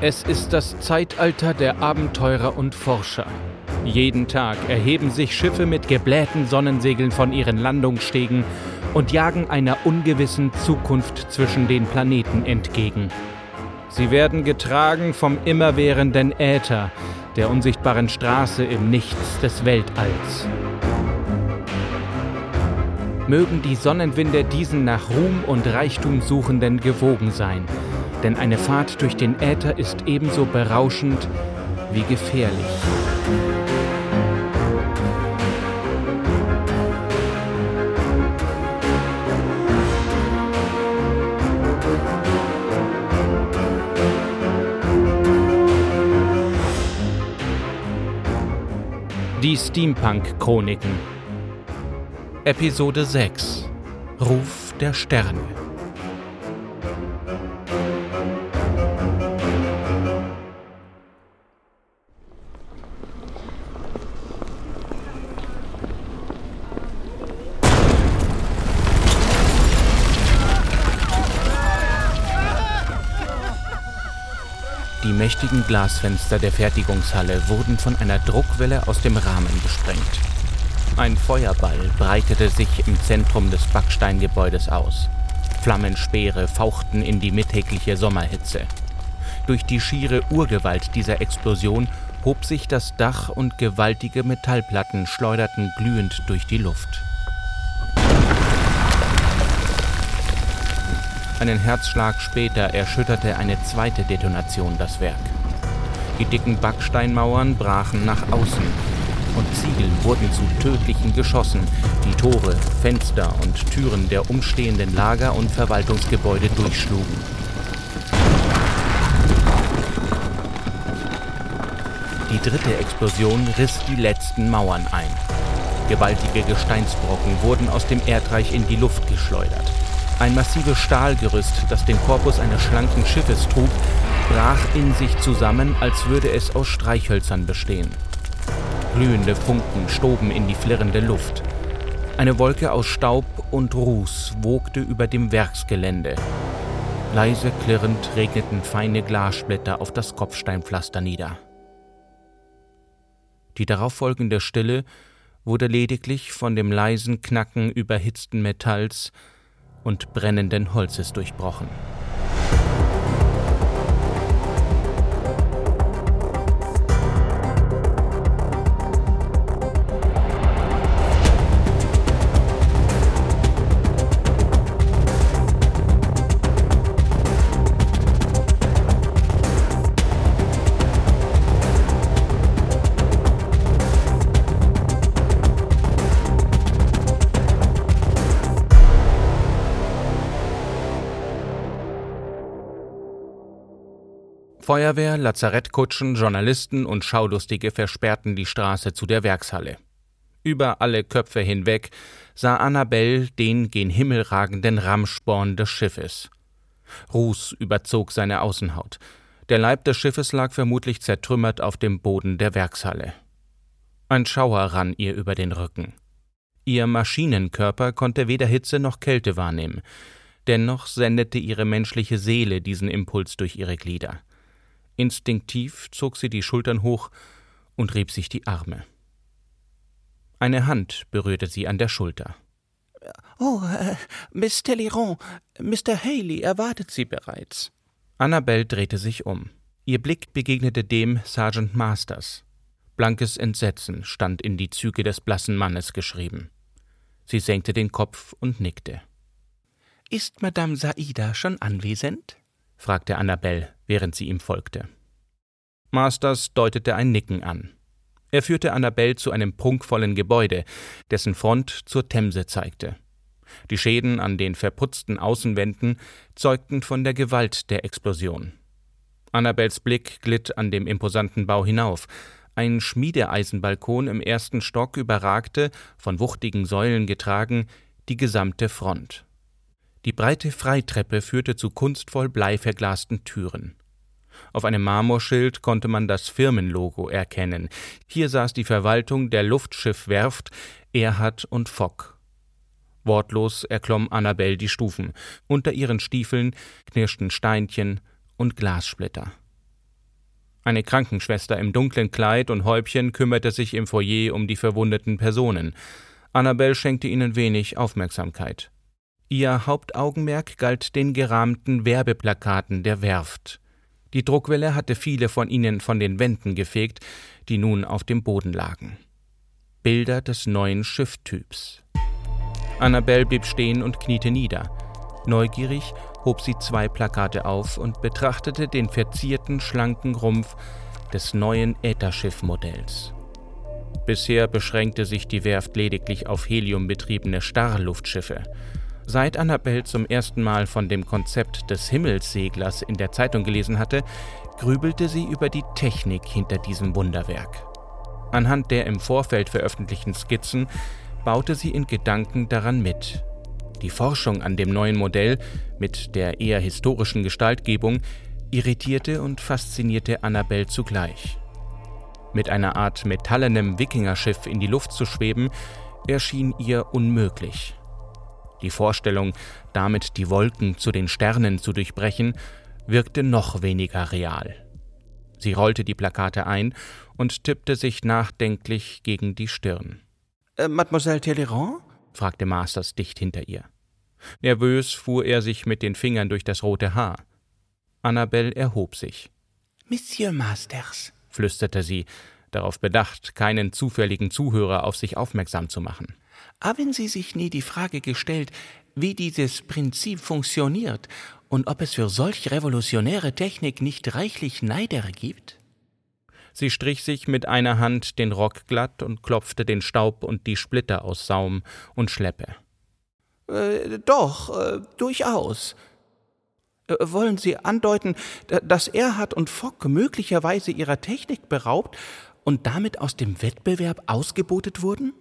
Es ist das Zeitalter der Abenteurer und Forscher. Jeden Tag erheben sich Schiffe mit geblähten Sonnensegeln von ihren Landungsstegen und jagen einer ungewissen Zukunft zwischen den Planeten entgegen. Sie werden getragen vom immerwährenden Äther, der unsichtbaren Straße im Nichts des Weltalls. Mögen die Sonnenwinde diesen nach Ruhm und Reichtum suchenden gewogen sein – denn eine Fahrt durch den Äther ist ebenso berauschend wie gefährlich. Die Steampunk-Chroniken. Episode 6 Ruf der Sterne mächtigen Glasfenster der Fertigungshalle wurden von einer Druckwelle aus dem Rahmen gesprengt. Ein Feuerball breitete sich im Zentrum des Backsteingebäudes aus. Flammenspeere fauchten in die mittägliche Sommerhitze. Durch die schiere Urgewalt dieser Explosion hob sich das Dach und gewaltige Metallplatten schleuderten glühend durch die Luft. Einen Herzschlag später erschütterte eine zweite Detonation das Werk. Die dicken Backsteinmauern brachen nach außen und Ziegel wurden zu tödlichen Geschossen, die Tore, Fenster und Türen der umstehenden Lager und Verwaltungsgebäude durchschlugen. Die dritte Explosion riss die letzten Mauern ein. Gewaltige Gesteinsbrocken wurden aus dem Erdreich in die Luft geschleudert. Ein massives Stahlgerüst, das den Korpus eines schlanken Schiffes trug, brach in sich zusammen, als würde es aus Streichhölzern bestehen. Glühende Funken stoben in die flirrende Luft. Eine Wolke aus Staub und Ruß wogte über dem Werksgelände. Leise klirrend regneten feine Glassplitter auf das Kopfsteinpflaster nieder. Die darauffolgende Stille wurde lediglich von dem leisen Knacken überhitzten Metalls und brennenden Holzes durchbrochen. Feuerwehr, Lazarettkutschen, Journalisten und Schaulustige versperrten die Straße zu der Werkshalle. Über alle Köpfe hinweg sah Annabelle den gen Himmel ragenden Rammsporn des Schiffes. Ruß überzog seine Außenhaut. Der Leib des Schiffes lag vermutlich zertrümmert auf dem Boden der Werkshalle. Ein Schauer rann ihr über den Rücken. Ihr Maschinenkörper konnte weder Hitze noch Kälte wahrnehmen. Dennoch sendete ihre menschliche Seele diesen Impuls durch ihre Glieder. Instinktiv zog sie die Schultern hoch und rieb sich die Arme. Eine Hand berührte sie an der Schulter. Oh, äh, Miss Talleyrand, Mr. Haley erwartet Sie bereits. Annabelle drehte sich um. Ihr Blick begegnete dem Sergeant Masters. Blankes Entsetzen stand in die Züge des blassen Mannes geschrieben. Sie senkte den Kopf und nickte. Ist Madame Saida schon anwesend? fragte Annabelle, während sie ihm folgte. Masters deutete ein Nicken an. Er führte Annabelle zu einem prunkvollen Gebäude, dessen Front zur Themse zeigte. Die Schäden an den verputzten Außenwänden zeugten von der Gewalt der Explosion. Annabels Blick glitt an dem imposanten Bau hinauf. Ein Schmiedeeisenbalkon im ersten Stock überragte, von wuchtigen Säulen getragen, die gesamte Front. Die breite Freitreppe führte zu kunstvoll bleiverglasten Türen. Auf einem Marmorschild konnte man das Firmenlogo erkennen. Hier saß die Verwaltung der Luftschiffwerft Erhard und Fock. Wortlos erklomm Annabelle die Stufen. Unter ihren Stiefeln knirschten Steinchen und Glassplitter. Eine Krankenschwester im dunklen Kleid und Häubchen kümmerte sich im Foyer um die verwundeten Personen. Annabelle schenkte ihnen wenig Aufmerksamkeit. Ihr Hauptaugenmerk galt den gerahmten Werbeplakaten der Werft. Die Druckwelle hatte viele von ihnen von den Wänden gefegt, die nun auf dem Boden lagen. Bilder des neuen Schifftyps. Annabelle blieb stehen und kniete nieder. Neugierig hob sie zwei Plakate auf und betrachtete den verzierten, schlanken Rumpf des neuen Ätherschiff-Modells. Bisher beschränkte sich die Werft lediglich auf heliumbetriebene Starrluftschiffe. Seit Annabelle zum ersten Mal von dem Konzept des Himmelsseglers in der Zeitung gelesen hatte, grübelte sie über die Technik hinter diesem Wunderwerk. Anhand der im Vorfeld veröffentlichten Skizzen baute sie in Gedanken daran mit. Die Forschung an dem neuen Modell mit der eher historischen Gestaltgebung irritierte und faszinierte Annabelle zugleich. Mit einer Art metallenem Wikingerschiff in die Luft zu schweben, erschien ihr unmöglich. Die Vorstellung, damit die Wolken zu den Sternen zu durchbrechen, wirkte noch weniger real. Sie rollte die Plakate ein und tippte sich nachdenklich gegen die Stirn. Äh, Mademoiselle Talleyrand? fragte Masters dicht hinter ihr. Nervös fuhr er sich mit den Fingern durch das rote Haar. Annabelle erhob sich. Monsieur Masters, flüsterte sie, darauf bedacht, keinen zufälligen Zuhörer auf sich aufmerksam zu machen. Haben Sie sich nie die Frage gestellt, wie dieses Prinzip funktioniert und ob es für solch revolutionäre Technik nicht reichlich Neider gibt? Sie strich sich mit einer Hand den Rock glatt und klopfte den Staub und die Splitter aus Saum und Schleppe. Äh, doch, äh, durchaus. Äh, wollen Sie andeuten, dass Erhard und Fock möglicherweise ihrer Technik beraubt und damit aus dem Wettbewerb ausgebotet wurden?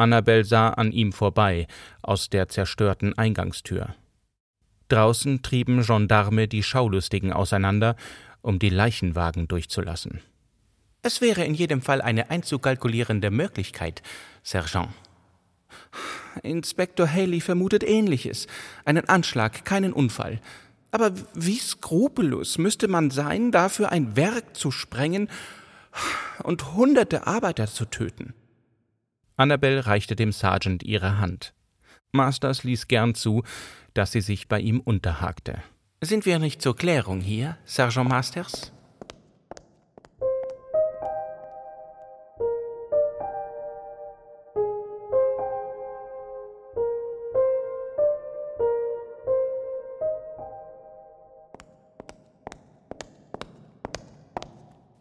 Annabel sah an ihm vorbei, aus der zerstörten Eingangstür. Draußen trieben Gendarme die Schaulustigen auseinander, um die Leichenwagen durchzulassen. Es wäre in jedem Fall eine einzukalkulierende Möglichkeit, Sergeant. Inspektor Haley vermutet Ähnliches. Einen Anschlag, keinen Unfall. Aber wie skrupellos müsste man sein, dafür ein Werk zu sprengen und hunderte Arbeiter zu töten? Annabel reichte dem Sergeant ihre Hand. Masters ließ gern zu, dass sie sich bei ihm unterhakte. Sind wir nicht zur Klärung hier, Sergeant Masters?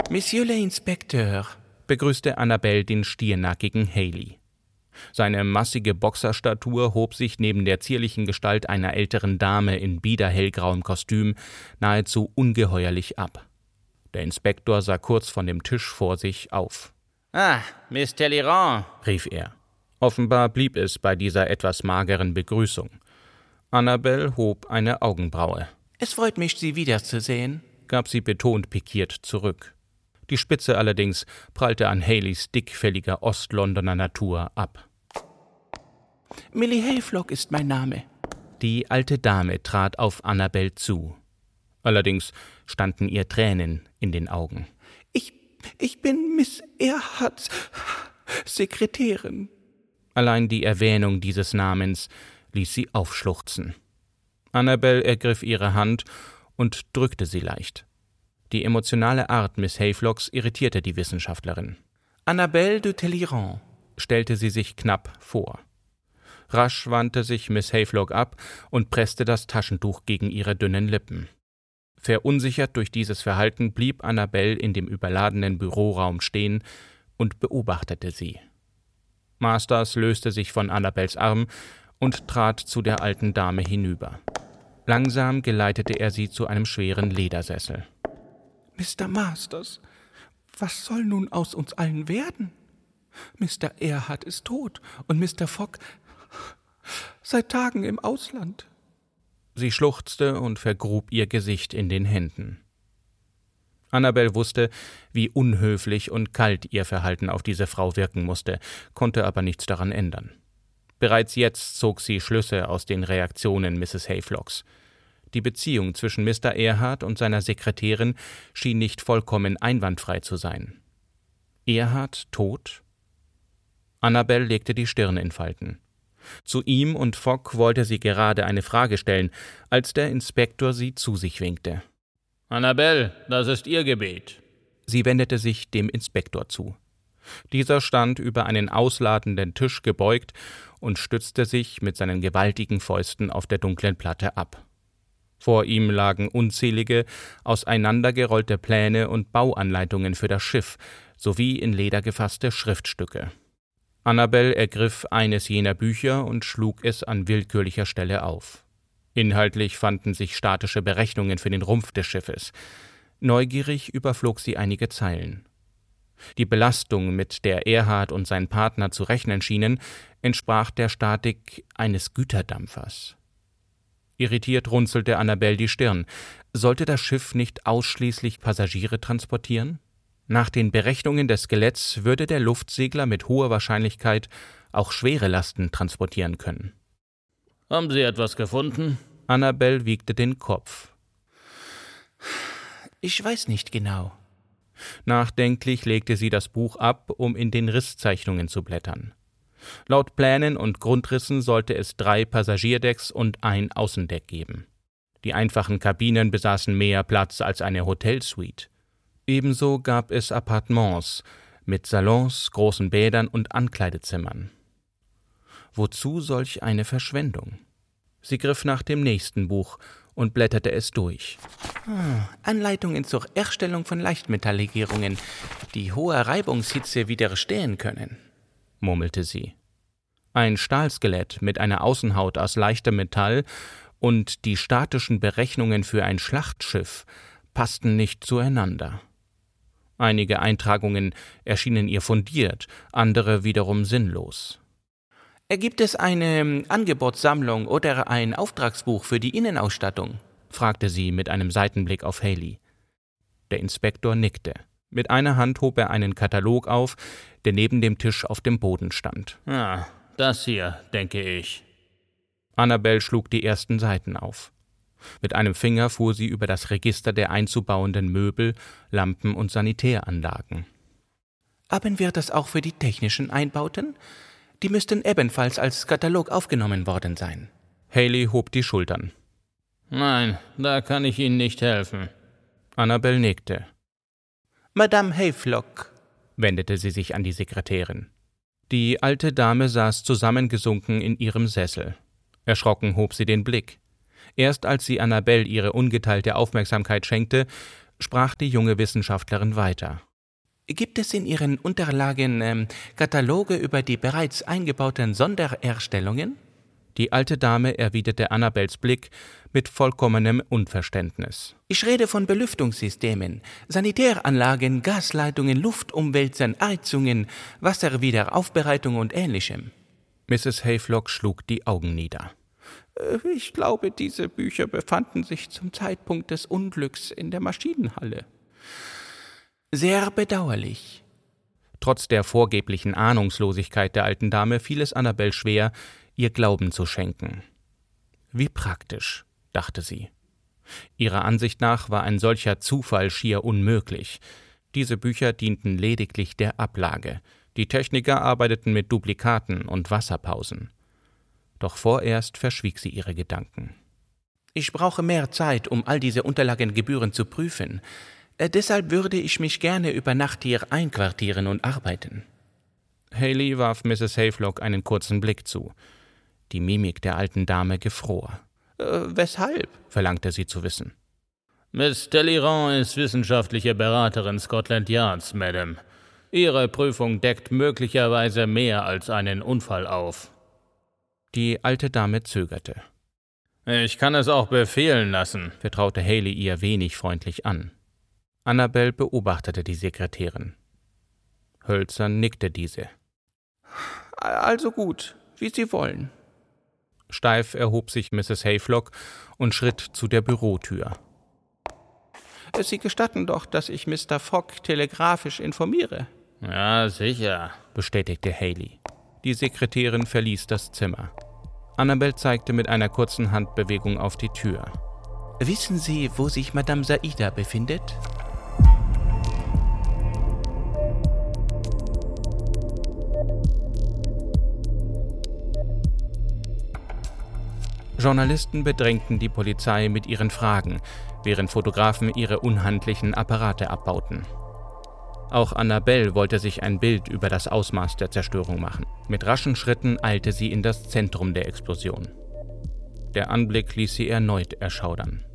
Monsieur l'Inspecteur, begrüßte Annabelle den stiernackigen Haley. Seine massige Boxerstatur hob sich neben der zierlichen Gestalt einer älteren Dame in biederhellgrauem Kostüm nahezu ungeheuerlich ab. Der Inspektor sah kurz von dem Tisch vor sich auf. Ah, Miss Talleyrand, rief er. Offenbar blieb es bei dieser etwas mageren Begrüßung. Annabelle hob eine Augenbraue. Es freut mich, Sie wiederzusehen, gab sie betont pikiert zurück. Die Spitze allerdings prallte an Haleys dickfälliger Ostlondoner Natur ab. Millie Hayflock ist mein Name. Die alte Dame trat auf Annabel zu. Allerdings standen ihr Tränen in den Augen. Ich, ich bin Miss Erhards Sekretärin. Allein die Erwähnung dieses Namens ließ sie aufschluchzen. Annabel ergriff ihre Hand und drückte sie leicht. Die emotionale Art Miss Hayflocks irritierte die Wissenschaftlerin. Annabelle de Talleyrand, stellte sie sich knapp vor. Rasch wandte sich Miss Hayflock ab und presste das Taschentuch gegen ihre dünnen Lippen. Verunsichert durch dieses Verhalten blieb Annabelle in dem überladenen Büroraum stehen und beobachtete sie. Masters löste sich von Annabels Arm und trat zu der alten Dame hinüber. Langsam geleitete er sie zu einem schweren Ledersessel. Mr. Masters, was soll nun aus uns allen werden? Mr. Erhard ist tot und Mr. Fogg seit Tagen im Ausland. Sie schluchzte und vergrub ihr Gesicht in den Händen. Annabel wusste, wie unhöflich und kalt ihr Verhalten auf diese Frau wirken musste, konnte aber nichts daran ändern. Bereits jetzt zog sie Schlüsse aus den Reaktionen Mrs. Hayflocks. Die Beziehung zwischen Mr. Erhard und seiner Sekretärin schien nicht vollkommen einwandfrei zu sein. Erhard tot? Annabel legte die Stirn in Falten. Zu ihm und Fogg wollte sie gerade eine Frage stellen, als der Inspektor sie zu sich winkte. Annabel, das ist Ihr Gebet. Sie wendete sich dem Inspektor zu. Dieser stand über einen ausladenden Tisch gebeugt und stützte sich mit seinen gewaltigen Fäusten auf der dunklen Platte ab. Vor ihm lagen unzählige, auseinandergerollte Pläne und Bauanleitungen für das Schiff sowie in Leder gefasste Schriftstücke. Annabel ergriff eines jener Bücher und schlug es an willkürlicher Stelle auf. Inhaltlich fanden sich statische Berechnungen für den Rumpf des Schiffes. Neugierig überflog sie einige Zeilen. Die Belastung, mit der Erhard und sein Partner zu rechnen schienen, entsprach der Statik eines Güterdampfers. Irritiert runzelte Annabel die Stirn. Sollte das Schiff nicht ausschließlich Passagiere transportieren? Nach den Berechnungen des Skeletts würde der Luftsegler mit hoher Wahrscheinlichkeit auch schwere Lasten transportieren können. Haben Sie etwas gefunden? Annabel wiegte den Kopf. Ich weiß nicht genau. Nachdenklich legte sie das Buch ab, um in den Risszeichnungen zu blättern. Laut Plänen und Grundrissen sollte es drei Passagierdecks und ein Außendeck geben. Die einfachen Kabinen besaßen mehr Platz als eine Hotelsuite. Ebenso gab es Appartements mit Salons, großen Bädern und Ankleidezimmern. Wozu solch eine Verschwendung? Sie griff nach dem nächsten Buch und blätterte es durch. Ah, Anleitungen zur Erstellung von Leichtmetalllegierungen, die hoher Reibungshitze widerstehen können, murmelte sie. Ein Stahlskelett mit einer Außenhaut aus leichtem Metall und die statischen Berechnungen für ein Schlachtschiff passten nicht zueinander. Einige Eintragungen erschienen ihr fundiert, andere wiederum sinnlos. Gibt es eine ähm, Angebotssammlung oder ein Auftragsbuch für die Innenausstattung? fragte sie mit einem Seitenblick auf Haley. Der Inspektor nickte. Mit einer Hand hob er einen Katalog auf, der neben dem Tisch auf dem Boden stand. Ah, das hier, denke ich. Annabel schlug die ersten Seiten auf. Mit einem Finger fuhr sie über das Register der einzubauenden Möbel, Lampen und Sanitäranlagen. Haben wir das auch für die technischen Einbauten? Die müssten ebenfalls als Katalog aufgenommen worden sein. Haley hob die Schultern. Nein, da kann ich Ihnen nicht helfen. Annabel nickte. Madame Hayflock, wendete sie sich an die Sekretärin. Die alte Dame saß zusammengesunken in ihrem Sessel. Erschrocken hob sie den Blick. Erst als sie Annabelle ihre ungeteilte Aufmerksamkeit schenkte, sprach die junge Wissenschaftlerin weiter. Gibt es in Ihren Unterlagen ähm, Kataloge über die bereits eingebauten Sondererstellungen? Die alte Dame erwiderte Annabels Blick mit vollkommenem Unverständnis. Ich rede von Belüftungssystemen, Sanitäranlagen, Gasleitungen, Luftumwälzern, Heizungen, Wasserwiederaufbereitung und ähnlichem. Mrs. Hayflock schlug die Augen nieder. Äh, ich glaube, diese Bücher befanden sich zum Zeitpunkt des Unglücks in der Maschinenhalle. Sehr bedauerlich. Trotz der vorgeblichen Ahnungslosigkeit der alten Dame fiel es Annabel schwer, ihr Glauben zu schenken. Wie praktisch, dachte sie. Ihrer Ansicht nach war ein solcher Zufall schier unmöglich. Diese Bücher dienten lediglich der Ablage. Die Techniker arbeiteten mit Duplikaten und Wasserpausen doch vorerst verschwieg sie ihre Gedanken. Ich brauche mehr Zeit, um all diese Unterlagen gebührend zu prüfen. Äh, deshalb würde ich mich gerne über Nacht hier einquartieren und arbeiten. Haley warf Mrs. Hayflock einen kurzen Blick zu. Die Mimik der alten Dame gefror. Äh, weshalb? verlangte sie zu wissen. Miss Deliran ist wissenschaftliche Beraterin Scotland Yards, Madame. Ihre Prüfung deckt möglicherweise mehr als einen Unfall auf. Die alte Dame zögerte. Ich kann es auch befehlen lassen, vertraute Haley ihr wenig freundlich an. Annabel beobachtete die Sekretärin. Hölzern nickte diese. Also gut, wie Sie wollen. Steif erhob sich Mrs. Hayflock und schritt zu der Bürotür. Sie gestatten doch, dass ich Mr. Fogg telegrafisch informiere. Ja, sicher, bestätigte Haley. Die Sekretärin verließ das Zimmer. Annabel zeigte mit einer kurzen Handbewegung auf die Tür. Wissen Sie, wo sich Madame Saida befindet? Journalisten bedrängten die Polizei mit ihren Fragen, während Fotografen ihre unhandlichen Apparate abbauten. Auch Annabelle wollte sich ein Bild über das Ausmaß der Zerstörung machen. Mit raschen Schritten eilte sie in das Zentrum der Explosion. Der Anblick ließ sie erneut erschaudern.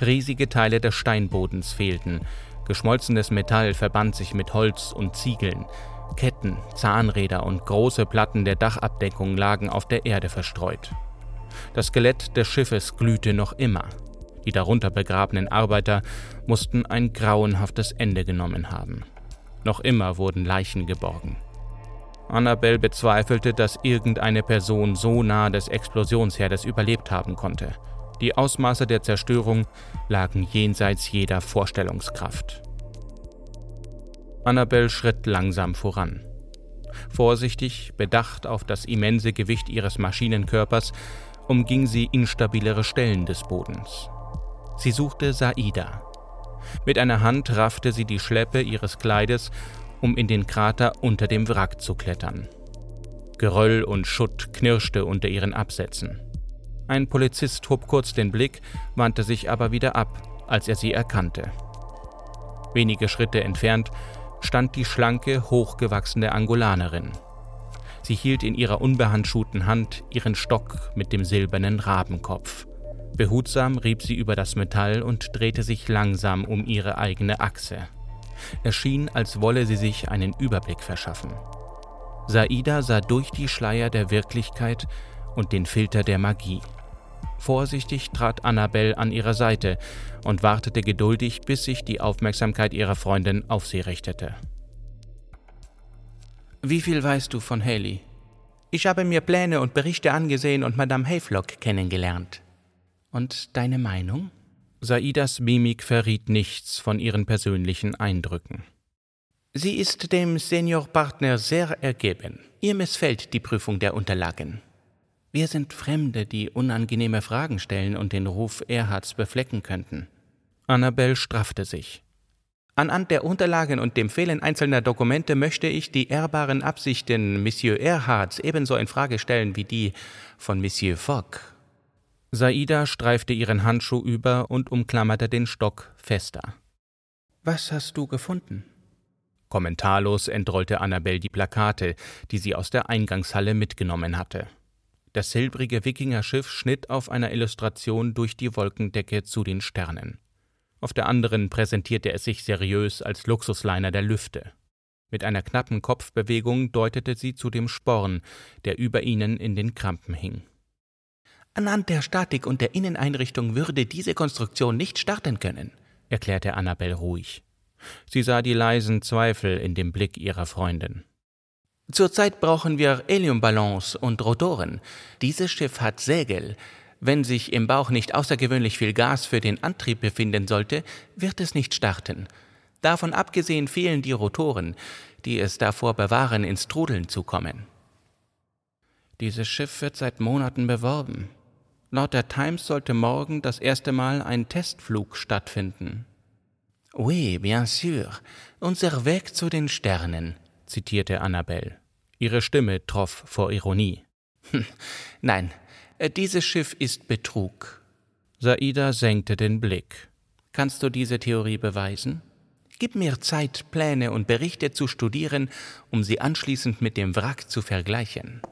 Riesige Teile des Steinbodens fehlten, geschmolzenes Metall verband sich mit Holz und Ziegeln, Ketten, Zahnräder und große Platten der Dachabdeckung lagen auf der Erde verstreut. Das Skelett des Schiffes glühte noch immer. Die darunter begrabenen Arbeiter mussten ein grauenhaftes Ende genommen haben. Noch immer wurden Leichen geborgen. Annabelle bezweifelte, dass irgendeine Person so nah des Explosionsherdes überlebt haben konnte. Die Ausmaße der Zerstörung lagen jenseits jeder Vorstellungskraft. Annabelle schritt langsam voran. Vorsichtig, bedacht auf das immense Gewicht ihres Maschinenkörpers, umging sie instabilere Stellen des Bodens. Sie suchte Saida. Mit einer Hand raffte sie die Schleppe ihres Kleides, um in den Krater unter dem Wrack zu klettern. Geröll und Schutt knirschte unter ihren Absätzen. Ein Polizist hob kurz den Blick, wandte sich aber wieder ab, als er sie erkannte. Wenige Schritte entfernt stand die schlanke, hochgewachsene Angolanerin. Sie hielt in ihrer unbehandschuhten Hand ihren Stock mit dem silbernen Rabenkopf. Behutsam rieb sie über das Metall und drehte sich langsam um ihre eigene Achse. Es schien, als wolle sie sich einen Überblick verschaffen. Saida sah durch die Schleier der Wirklichkeit und den Filter der Magie. Vorsichtig trat Annabelle an ihre Seite und wartete geduldig, bis sich die Aufmerksamkeit ihrer Freundin auf sie richtete. Wie viel weißt du von Haley? Ich habe mir Pläne und Berichte angesehen und Madame Hayflock kennengelernt. Und deine Meinung? Saidas Mimik verriet nichts von ihren persönlichen Eindrücken. Sie ist dem Seniorpartner sehr ergeben. Ihr missfällt die Prüfung der Unterlagen. Wir sind Fremde, die unangenehme Fragen stellen und den Ruf Erhards beflecken könnten. Annabelle straffte sich. Anhand der Unterlagen und dem Fehlen einzelner Dokumente möchte ich die ehrbaren Absichten Monsieur Erhards ebenso in Frage stellen wie die von Monsieur Fogg. Saida streifte ihren Handschuh über und umklammerte den Stock fester. Was hast du gefunden? Kommentarlos entrollte Annabelle die Plakate, die sie aus der Eingangshalle mitgenommen hatte. Das silbrige Wikingerschiff schnitt auf einer Illustration durch die Wolkendecke zu den Sternen. Auf der anderen präsentierte es sich seriös als Luxusliner der Lüfte. Mit einer knappen Kopfbewegung deutete sie zu dem Sporn, der über ihnen in den Krampen hing. Anhand der Statik und der Inneneinrichtung würde diese Konstruktion nicht starten können, erklärte Annabelle ruhig. Sie sah die leisen Zweifel in dem Blick ihrer Freundin. Zurzeit brauchen wir Heliumballons und Rotoren. Dieses Schiff hat Segel, wenn sich im Bauch nicht außergewöhnlich viel Gas für den Antrieb befinden sollte, wird es nicht starten. Davon abgesehen fehlen die Rotoren, die es davor bewahren, ins Trudeln zu kommen. Dieses Schiff wird seit Monaten beworben. Laut der Times sollte morgen das erste Mal ein Testflug stattfinden. Oui, bien sûr. Unser Weg zu den Sternen, zitierte Annabelle. Ihre Stimme troff vor Ironie. Nein, äh, dieses Schiff ist Betrug. Saida senkte den Blick. Kannst du diese Theorie beweisen? Gib mir Zeit, Pläne und Berichte zu studieren, um sie anschließend mit dem Wrack zu vergleichen.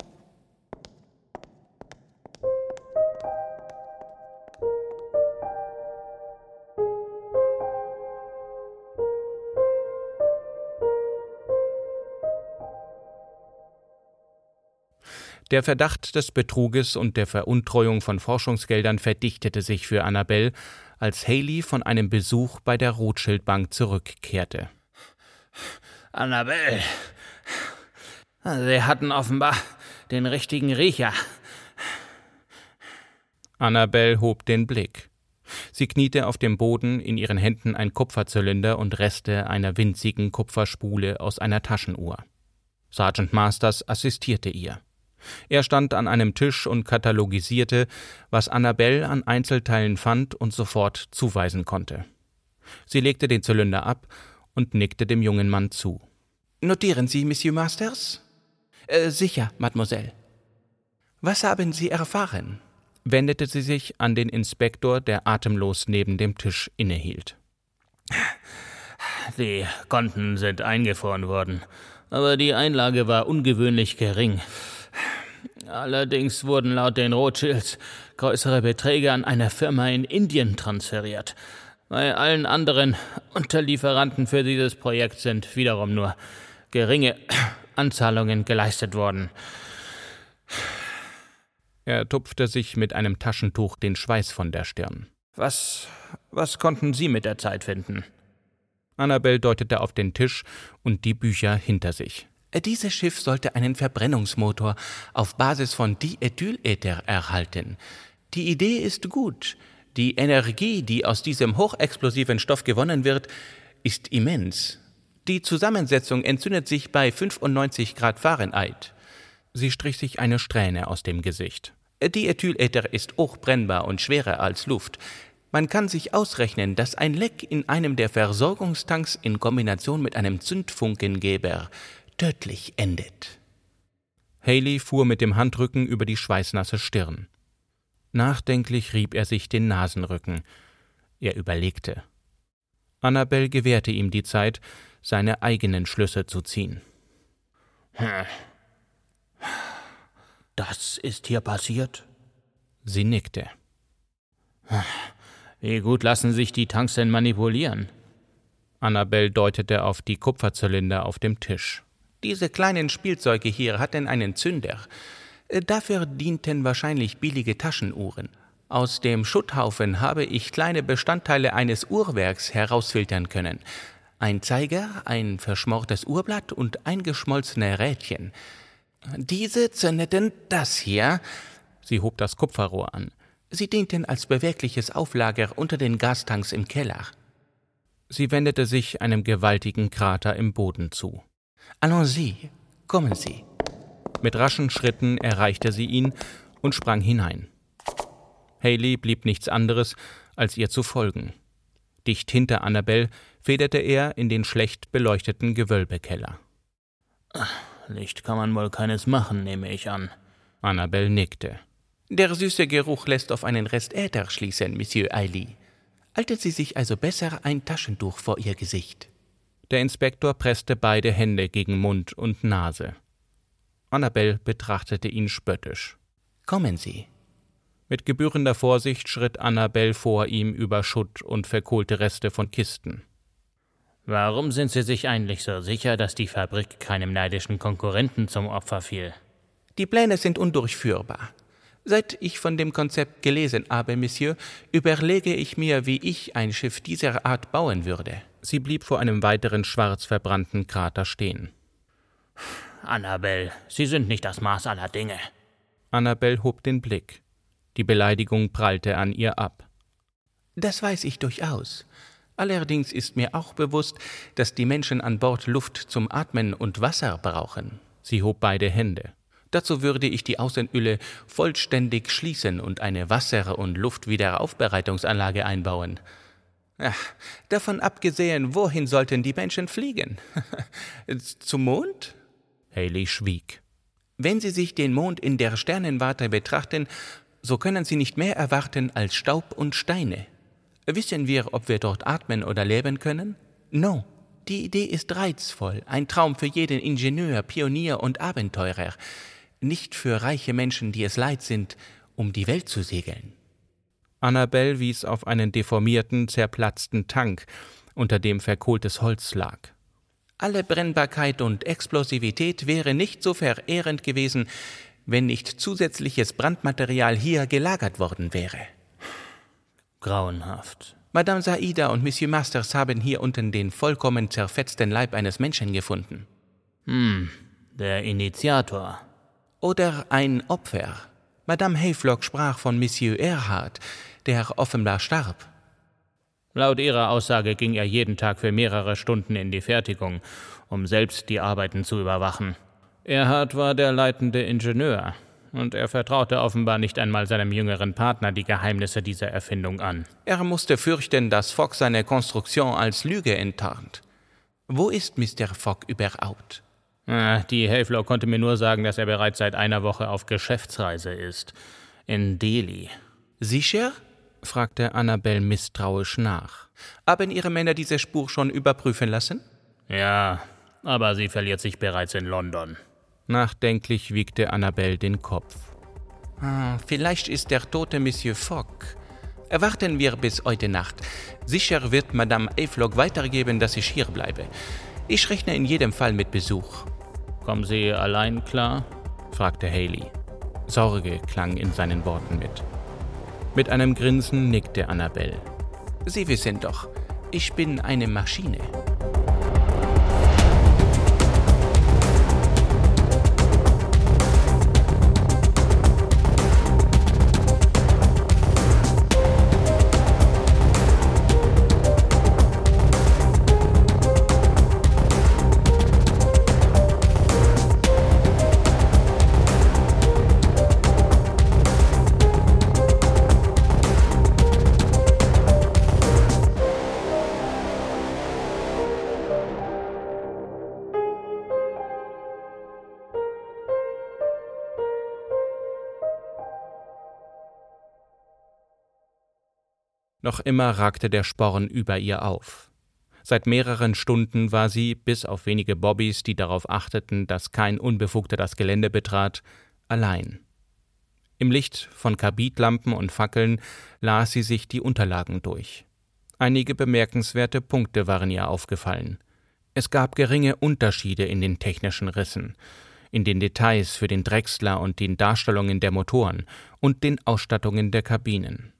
Der Verdacht des Betruges und der Veruntreuung von Forschungsgeldern verdichtete sich für Annabelle, als Haley von einem Besuch bei der Rothschild-Bank zurückkehrte. Annabelle, Sie hatten offenbar den richtigen Riecher. Annabelle hob den Blick. Sie kniete auf dem Boden, in ihren Händen ein Kupferzylinder und Reste einer winzigen Kupferspule aus einer Taschenuhr. Sergeant Masters assistierte ihr. Er stand an einem Tisch und katalogisierte, was Annabelle an Einzelteilen fand und sofort zuweisen konnte. Sie legte den Zylinder ab und nickte dem jungen Mann zu. Notieren Sie, Monsieur Masters? Äh, sicher, Mademoiselle. Was haben Sie erfahren? wendete sie sich an den Inspektor, der atemlos neben dem Tisch innehielt. Die Konten sind eingefroren worden, aber die Einlage war ungewöhnlich gering. Allerdings wurden laut den Rothschilds größere Beträge an eine Firma in Indien transferiert. Bei allen anderen Unterlieferanten für dieses Projekt sind wiederum nur geringe Anzahlungen geleistet worden. Er tupfte sich mit einem Taschentuch den Schweiß von der Stirn. Was, was konnten Sie mit der Zeit finden? Annabel deutete auf den Tisch und die Bücher hinter sich. Dieses Schiff sollte einen Verbrennungsmotor auf Basis von Diethylether erhalten. Die Idee ist gut. Die Energie, die aus diesem hochexplosiven Stoff gewonnen wird, ist immens. Die Zusammensetzung entzündet sich bei 95 Grad Fahrenheit. Sie strich sich eine Strähne aus dem Gesicht. Diethylether ist hochbrennbar und schwerer als Luft. Man kann sich ausrechnen, dass ein Leck in einem der Versorgungstanks in Kombination mit einem Zündfunkengeber tödlich endet. Haley fuhr mit dem Handrücken über die schweißnasse Stirn. Nachdenklich rieb er sich den Nasenrücken. Er überlegte. Annabel gewährte ihm die Zeit, seine eigenen Schlüsse zu ziehen. Hm. Das ist hier passiert? Sie nickte. Wie gut lassen sich die Tanks denn manipulieren? Annabel deutete auf die Kupferzylinder auf dem Tisch. Diese kleinen Spielzeuge hier hatten einen Zünder. Äh, dafür dienten wahrscheinlich billige Taschenuhren. Aus dem Schutthaufen habe ich kleine Bestandteile eines Uhrwerks herausfiltern können. Ein Zeiger, ein verschmortes Uhrblatt und eingeschmolzene Rädchen. Diese zündeten das hier. Sie hob das Kupferrohr an. Sie dienten als bewegliches Auflager unter den Gastanks im Keller. Sie wendete sich einem gewaltigen Krater im Boden zu. Allons-y, kommen Sie. Mit raschen Schritten erreichte sie ihn und sprang hinein. Haley blieb nichts anderes, als ihr zu folgen. Dicht hinter Annabel federte er in den schlecht beleuchteten Gewölbekeller. Licht kann man wohl keines machen, nehme ich an. Annabel nickte. Der süße Geruch lässt auf einen Rest Äther schließen, Monsieur Eiley. Halten Sie sich also besser ein Taschentuch vor Ihr Gesicht. Der Inspektor presste beide Hände gegen Mund und Nase. Annabel betrachtete ihn spöttisch. Kommen Sie. Mit gebührender Vorsicht schritt Annabel vor ihm über Schutt und verkohlte Reste von Kisten. Warum sind Sie sich eigentlich so sicher, dass die Fabrik keinem neidischen Konkurrenten zum Opfer fiel? Die Pläne sind undurchführbar. Seit ich von dem Konzept gelesen habe, Monsieur, überlege ich mir, wie ich ein Schiff dieser Art bauen würde. Sie blieb vor einem weiteren schwarz verbrannten Krater stehen. Annabel, Sie sind nicht das Maß aller Dinge. Annabel hob den Blick. Die Beleidigung prallte an ihr ab. Das weiß ich durchaus. Allerdings ist mir auch bewusst, dass die Menschen an Bord Luft zum Atmen und Wasser brauchen. Sie hob beide Hände. Dazu würde ich die Außenhülle vollständig schließen und eine Wasser- und Luftwiederaufbereitungsanlage einbauen. Ach, davon abgesehen, wohin sollten die Menschen fliegen? Zum Mond? Haley schwieg. Wenn Sie sich den Mond in der Sternenwarte betrachten, so können Sie nicht mehr erwarten als Staub und Steine. Wissen wir, ob wir dort atmen oder leben können? No. Die Idee ist reizvoll, ein Traum für jeden Ingenieur, Pionier und Abenteurer nicht für reiche Menschen, die es leid sind, um die Welt zu segeln. Annabel wies auf einen deformierten, zerplatzten Tank, unter dem verkohltes Holz lag. Alle Brennbarkeit und Explosivität wäre nicht so verehrend gewesen, wenn nicht zusätzliches Brandmaterial hier gelagert worden wäre. Grauenhaft. Madame Saida und Monsieur Masters haben hier unten den vollkommen zerfetzten Leib eines Menschen gefunden. Hm, der Initiator oder ein Opfer. Madame Hayflock sprach von Monsieur Erhard, der offenbar starb. Laut ihrer Aussage ging er jeden Tag für mehrere Stunden in die Fertigung, um selbst die Arbeiten zu überwachen. Erhard war der leitende Ingenieur, und er vertraute offenbar nicht einmal seinem jüngeren Partner die Geheimnisse dieser Erfindung an. Er musste fürchten, dass Fogg seine Konstruktion als Lüge enttarnt. Wo ist Mr. Fogg überhaupt? Ah, die Hayflow konnte mir nur sagen, dass er bereits seit einer Woche auf Geschäftsreise ist. In Delhi. Sicher? Fragte Annabel misstrauisch nach. Haben Ihre Männer diese Spur schon überprüfen lassen? Ja, aber sie verliert sich bereits in London. Nachdenklich wiegte Annabel den Kopf. Ah, vielleicht ist der tote Monsieur Fogg. Erwarten wir bis heute Nacht. Sicher wird Madame Ayflock weitergeben, dass ich hier bleibe. Ich rechne in jedem Fall mit Besuch. Kommen Sie allein klar? fragte Haley. Sorge klang in seinen Worten mit. Mit einem Grinsen nickte Annabel. Sie wissen doch, ich bin eine Maschine. Noch immer ragte der Sporn über ihr auf. Seit mehreren Stunden war sie, bis auf wenige Bobbys, die darauf achteten, dass kein Unbefugter das Gelände betrat, allein. Im Licht von Kabitlampen und Fackeln las sie sich die Unterlagen durch. Einige bemerkenswerte Punkte waren ihr aufgefallen. Es gab geringe Unterschiede in den technischen Rissen, in den Details für den Drechsler und den Darstellungen der Motoren und den Ausstattungen der Kabinen.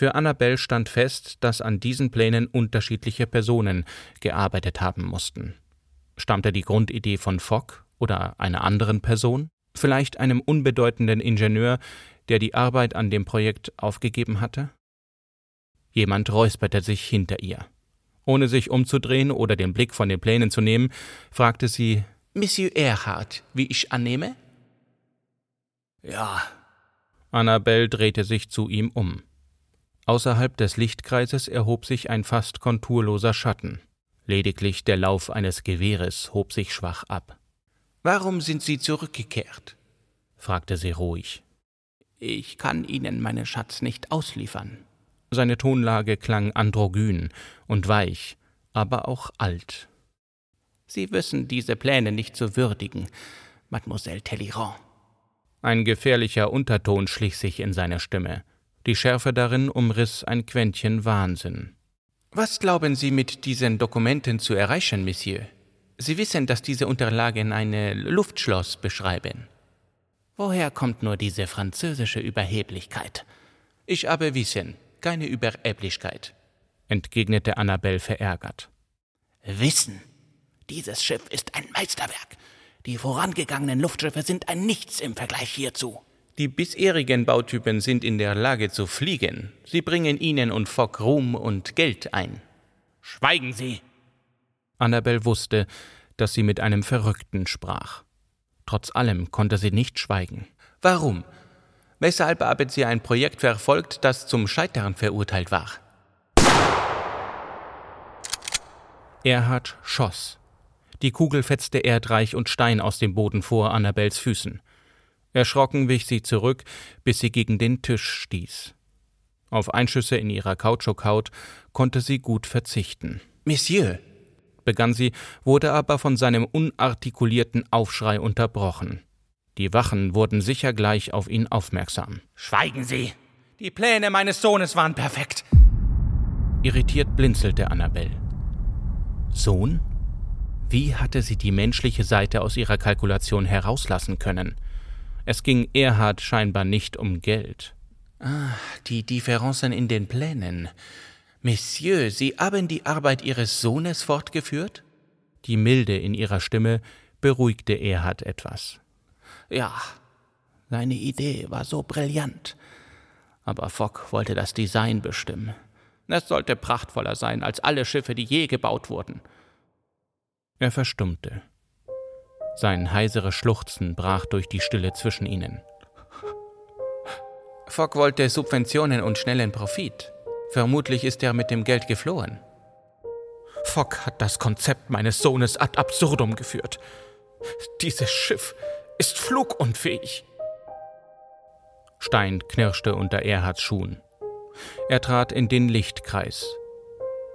Für Annabel stand fest, dass an diesen Plänen unterschiedliche Personen gearbeitet haben mussten. Stammte die Grundidee von Fogg oder einer anderen Person? Vielleicht einem unbedeutenden Ingenieur, der die Arbeit an dem Projekt aufgegeben hatte? Jemand räusperte sich hinter ihr. Ohne sich umzudrehen oder den Blick von den Plänen zu nehmen, fragte sie Monsieur Erhard, wie ich annehme? Ja. Annabel drehte sich zu ihm um. Außerhalb des Lichtkreises erhob sich ein fast konturloser Schatten. Lediglich der Lauf eines Gewehres hob sich schwach ab. Warum sind Sie zurückgekehrt? fragte sie ruhig. Ich kann Ihnen meinen Schatz nicht ausliefern. Seine Tonlage klang androgyn und weich, aber auch alt. Sie wissen diese Pläne nicht zu würdigen, Mademoiselle Talleyrand. Ein gefährlicher Unterton schlich sich in seine Stimme. Die Schärfe darin umriss ein Quäntchen Wahnsinn. Was glauben Sie mit diesen Dokumenten zu erreichen, Monsieur? Sie wissen, dass diese Unterlagen ein Luftschloss beschreiben. Woher kommt nur diese französische Überheblichkeit? Ich habe Wissen, keine Überheblichkeit, entgegnete Annabel verärgert. Wissen? Dieses Schiff ist ein Meisterwerk. Die vorangegangenen Luftschiffe sind ein Nichts im Vergleich hierzu. Die bisherigen Bautypen sind in der Lage zu fliegen. Sie bringen Ihnen und Fogg Ruhm und Geld ein. Schweigen Sie! Annabel wusste, dass sie mit einem Verrückten sprach. Trotz allem konnte sie nicht schweigen. Warum? Weshalb haben Sie ein Projekt verfolgt, das zum Scheitern verurteilt war? Erhard schoss. Die Kugel fetzte Erdreich und Stein aus dem Boden vor Annabels Füßen. Erschrocken wich sie zurück, bis sie gegen den Tisch stieß. Auf Einschüsse in ihrer Kautschukhaut konnte sie gut verzichten. Monsieur, begann sie, wurde aber von seinem unartikulierten Aufschrei unterbrochen. Die Wachen wurden sicher gleich auf ihn aufmerksam. Schweigen Sie! Die Pläne meines Sohnes waren perfekt! Irritiert blinzelte Annabel. Sohn? Wie hatte sie die menschliche Seite aus ihrer Kalkulation herauslassen können? Es ging Erhard scheinbar nicht um Geld. Ah, die Differenzen in den Plänen. Monsieur, Sie haben die Arbeit Ihres Sohnes fortgeführt? Die Milde in ihrer Stimme beruhigte Erhard etwas. Ja, seine Idee war so brillant. Aber Fogg wollte das Design bestimmen. Es sollte prachtvoller sein als alle Schiffe, die je gebaut wurden. Er verstummte. Sein heiseres Schluchzen brach durch die Stille zwischen ihnen. Fogg wollte Subventionen und schnellen Profit. Vermutlich ist er mit dem Geld geflohen. Fogg hat das Konzept meines Sohnes ad absurdum geführt. Dieses Schiff ist flugunfähig. Stein knirschte unter Erhards Schuhen. Er trat in den Lichtkreis.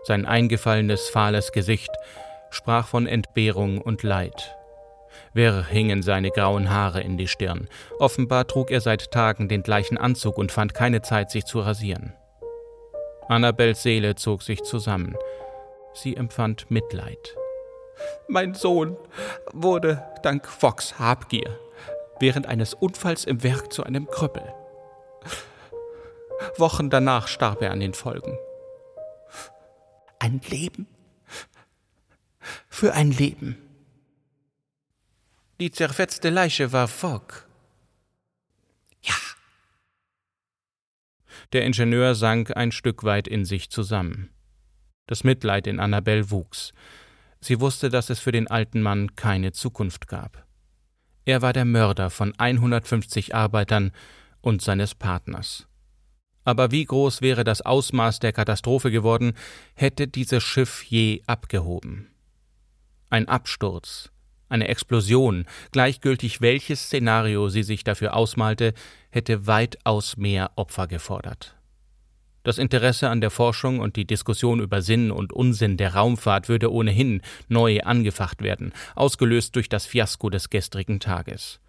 Sein eingefallenes, fahles Gesicht sprach von Entbehrung und Leid. Wirr hingen seine grauen Haare in die Stirn. Offenbar trug er seit Tagen den gleichen Anzug und fand keine Zeit, sich zu rasieren. Annabels Seele zog sich zusammen. Sie empfand Mitleid. Mein Sohn wurde dank Fox Habgier während eines Unfalls im Werk zu einem Krüppel. Wochen danach starb er an den Folgen. Ein Leben für ein Leben. Die zerfetzte Leiche war Fogg. Ja. Der Ingenieur sank ein Stück weit in sich zusammen. Das Mitleid in Annabelle wuchs. Sie wusste, dass es für den alten Mann keine Zukunft gab. Er war der Mörder von 150 Arbeitern und seines Partners. Aber wie groß wäre das Ausmaß der Katastrophe geworden, hätte dieses Schiff je abgehoben? Ein Absturz, eine Explosion, gleichgültig welches Szenario sie sich dafür ausmalte, hätte weitaus mehr Opfer gefordert. Das Interesse an der Forschung und die Diskussion über Sinn und Unsinn der Raumfahrt würde ohnehin neu angefacht werden, ausgelöst durch das Fiasko des gestrigen Tages.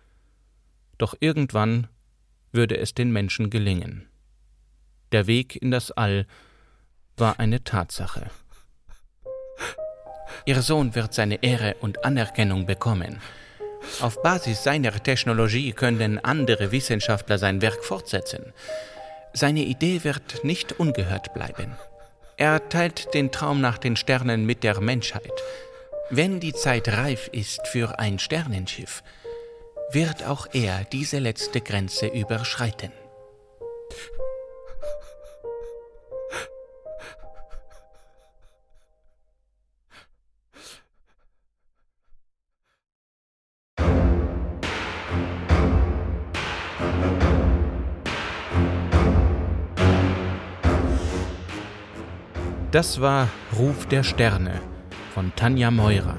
Doch irgendwann würde es den Menschen gelingen. Der Weg in das All war eine Tatsache. Ihr Sohn wird seine Ehre und Anerkennung bekommen. Auf Basis seiner Technologie können andere Wissenschaftler sein Werk fortsetzen. Seine Idee wird nicht ungehört bleiben. Er teilt den Traum nach den Sternen mit der Menschheit. Wenn die Zeit reif ist für ein Sternenschiff, wird auch er diese letzte Grenze überschreiten. Das war Ruf der Sterne von Tanja Meurer.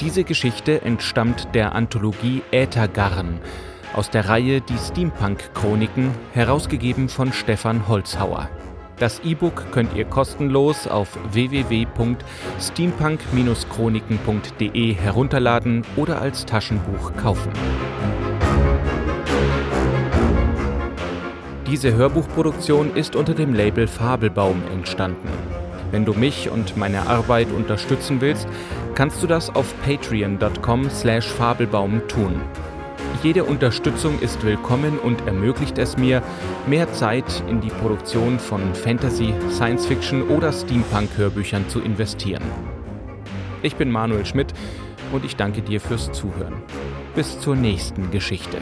Diese Geschichte entstammt der Anthologie Äthergarn aus der Reihe Die Steampunk-Chroniken, herausgegeben von Stefan Holzhauer. Das E-Book könnt ihr kostenlos auf www.steampunk-chroniken.de herunterladen oder als Taschenbuch kaufen. Diese Hörbuchproduktion ist unter dem Label Fabelbaum entstanden. Wenn du mich und meine Arbeit unterstützen willst, kannst du das auf patreon.com/fabelbaum tun. Jede Unterstützung ist willkommen und ermöglicht es mir, mehr Zeit in die Produktion von Fantasy, Science Fiction oder Steampunk-Hörbüchern zu investieren. Ich bin Manuel Schmidt und ich danke dir fürs Zuhören. Bis zur nächsten Geschichte.